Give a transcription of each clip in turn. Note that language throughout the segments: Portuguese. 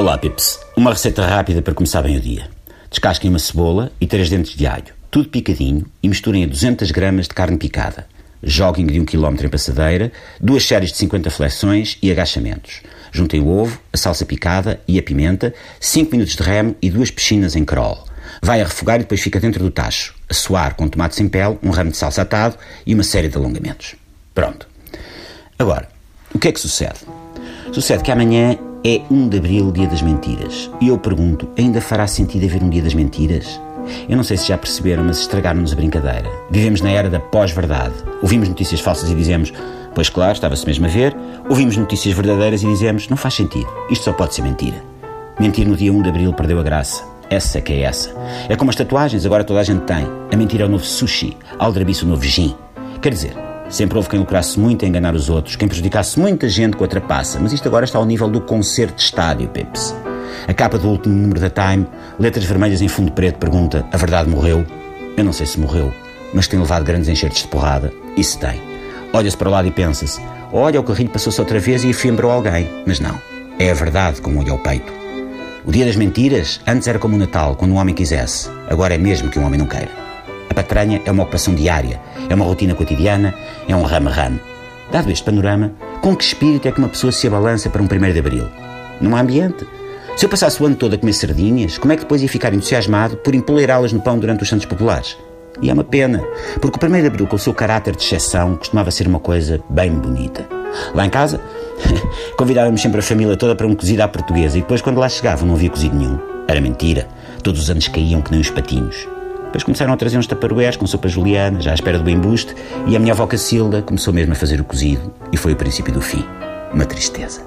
Olá, Pips. Uma receita rápida para começar bem o dia. Descasquem uma cebola e três dentes de alho, tudo picadinho, e misturem a 200 gramas de carne picada. Joguem de 1 km em passadeira, duas séries de 50 flexões e agachamentos. Juntem o ovo, a salsa picada e a pimenta, 5 minutos de remo e duas piscinas em crol. Vai a refogar e depois fica dentro do tacho, a suar com tomate sem pele, um ramo de salsa atado e uma série de alongamentos. Pronto. Agora, o que é que sucede? Sucede que amanhã é 1 de Abril, Dia das Mentiras. E eu pergunto, ainda fará sentido haver um Dia das Mentiras? Eu não sei se já perceberam, mas estragaram-nos a brincadeira. Vivemos na era da pós-verdade. Ouvimos notícias falsas e dizemos, pois claro, estava-se mesmo a ver. Ouvimos notícias verdadeiras e dizemos, não faz sentido, isto só pode ser mentira. Mentir no dia 1 de Abril perdeu a graça. Essa que é essa. É como as tatuagens, agora toda a gente tem. A mentira é o novo sushi, a aldrabice o novo gin. Quer dizer, Sempre houve quem lucrasse muito a enganar os outros, quem prejudicasse muita gente com a trapaça, mas isto agora está ao nível do concerto de estádio, Pips. A capa do último número da Time, letras vermelhas em fundo preto, pergunta: A verdade morreu? Eu não sei se morreu, mas tem levado grandes enxertos de porrada. Isso tem. Olha-se para o lado e pensa-se: Olha, o carrinho passou-se outra vez e afimbrou alguém. Mas não. É a verdade com um olho ao peito. O dia das mentiras antes era como o Natal, quando um homem quisesse. Agora é mesmo que um homem não queira. A patranha é uma ocupação diária, é uma rotina cotidiana, é um rama-rama. Dado este panorama, com que espírito é que uma pessoa se abalança para um 1 de Abril? Há ambiente. Se eu passasse o ano todo a comer sardinhas, como é que depois ia ficar entusiasmado por empoleirá-las no pão durante os Santos Populares? E é uma pena, porque o 1 de Abril, com o seu caráter de exceção, costumava ser uma coisa bem bonita. Lá em casa, convidávamos sempre a família toda para um cozido à portuguesa e depois, quando lá chegavam, não havia cozido nenhum. Era mentira. Todos os anos caíam que nem os patinhos. Depois começaram a trazer uns taparués com sopa juliana, já à espera do embuste, e a minha avó Cacilda começou mesmo a fazer o cozido, e foi o princípio do fim. Uma tristeza.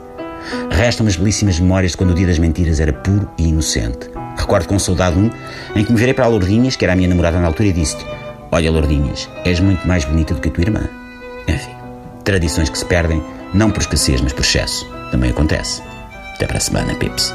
Restam umas belíssimas memórias de quando o dia das mentiras era puro e inocente. Recordo com saudade um em que me virei para a Lourdinhas, que era a minha namorada na altura, e disse-lhe: Olha, Lourdinhas, és muito mais bonita do que a tua irmã. Enfim, tradições que se perdem, não por escassez, mas por excesso. Também acontece. Até para a semana, Pips.